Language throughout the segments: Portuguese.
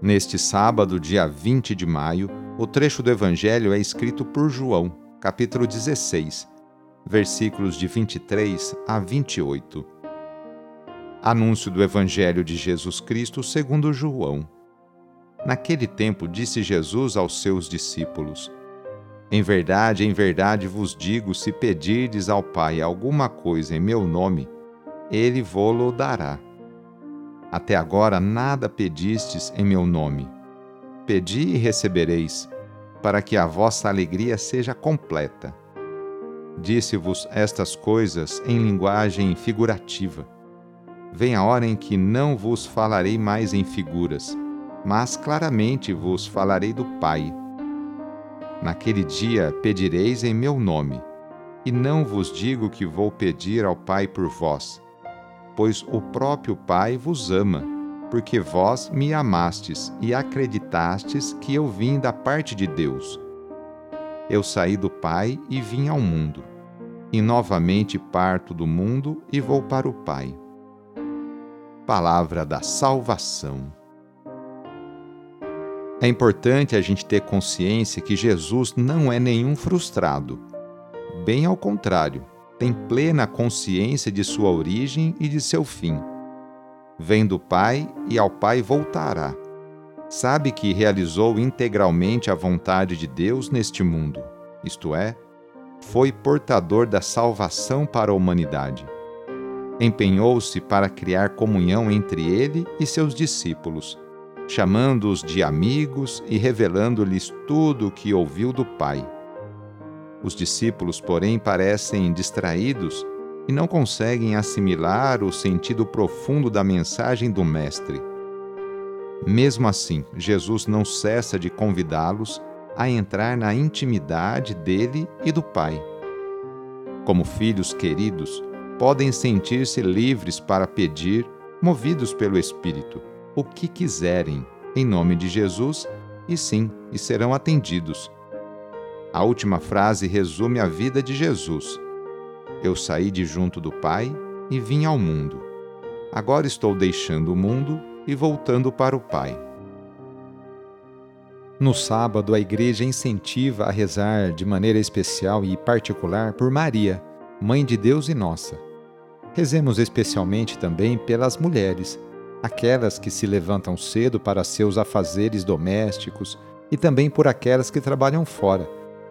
Neste sábado, dia 20 de maio, o trecho do Evangelho é escrito por João, capítulo 16, versículos de 23 a 28. Anúncio do Evangelho de Jesus Cristo segundo João. Naquele tempo disse Jesus aos seus discípulos: em verdade, em verdade vos digo: se pedirdes ao Pai alguma coisa em meu nome, ele vô-lo dará. Até agora nada pedistes em meu nome. Pedi e recebereis, para que a vossa alegria seja completa. Disse-vos estas coisas em linguagem figurativa. Vem a hora em que não vos falarei mais em figuras, mas claramente vos falarei do Pai Naquele dia pedireis em meu nome, e não vos digo que vou pedir ao Pai por vós, pois o próprio Pai vos ama, porque vós me amastes e acreditastes que eu vim da parte de Deus. Eu saí do Pai e vim ao mundo, e novamente parto do mundo e vou para o Pai. Palavra da Salvação. É importante a gente ter consciência que Jesus não é nenhum frustrado. Bem ao contrário, tem plena consciência de sua origem e de seu fim. Vem do Pai e ao Pai voltará. Sabe que realizou integralmente a vontade de Deus neste mundo, isto é, foi portador da salvação para a humanidade. Empenhou-se para criar comunhão entre ele e seus discípulos chamando-os de amigos e revelando-lhes tudo o que ouviu do Pai. Os discípulos, porém, parecem distraídos e não conseguem assimilar o sentido profundo da mensagem do Mestre. Mesmo assim, Jesus não cessa de convidá-los a entrar na intimidade dele e do Pai. Como filhos queridos, podem sentir-se livres para pedir, movidos pelo Espírito o que quiserem, em nome de Jesus, e sim, e serão atendidos. A última frase resume a vida de Jesus. Eu saí de junto do Pai e vim ao mundo. Agora estou deixando o mundo e voltando para o Pai. No sábado, a igreja incentiva a rezar de maneira especial e particular por Maria, Mãe de Deus e nossa. Rezemos especialmente também pelas mulheres aquelas que se levantam cedo para seus afazeres domésticos e também por aquelas que trabalham fora.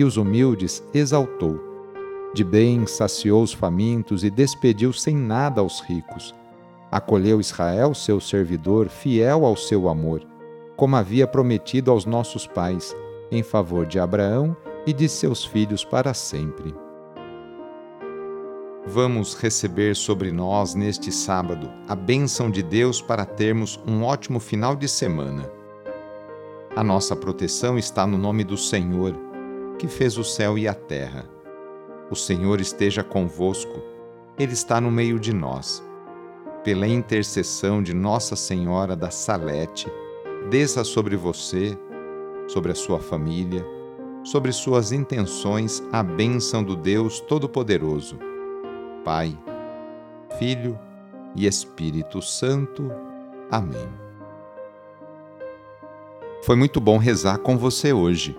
e os humildes exaltou. De bem saciou os famintos e despediu sem nada aos ricos. Acolheu Israel, seu servidor, fiel ao seu amor. como havia prometido aos nossos pais, em favor de Abraão e de seus filhos para sempre. Vamos receber sobre nós neste sábado a bênção de Deus para termos um ótimo final de semana. A nossa proteção está no nome do Senhor, que fez o céu e a terra. O Senhor esteja convosco, Ele está no meio de nós. Pela intercessão de Nossa Senhora da Salete, desça sobre você, sobre a sua família, sobre suas intenções a bênção do Deus Todo-Poderoso Pai, Filho e Espírito Santo. Amém. Foi muito bom rezar com você hoje.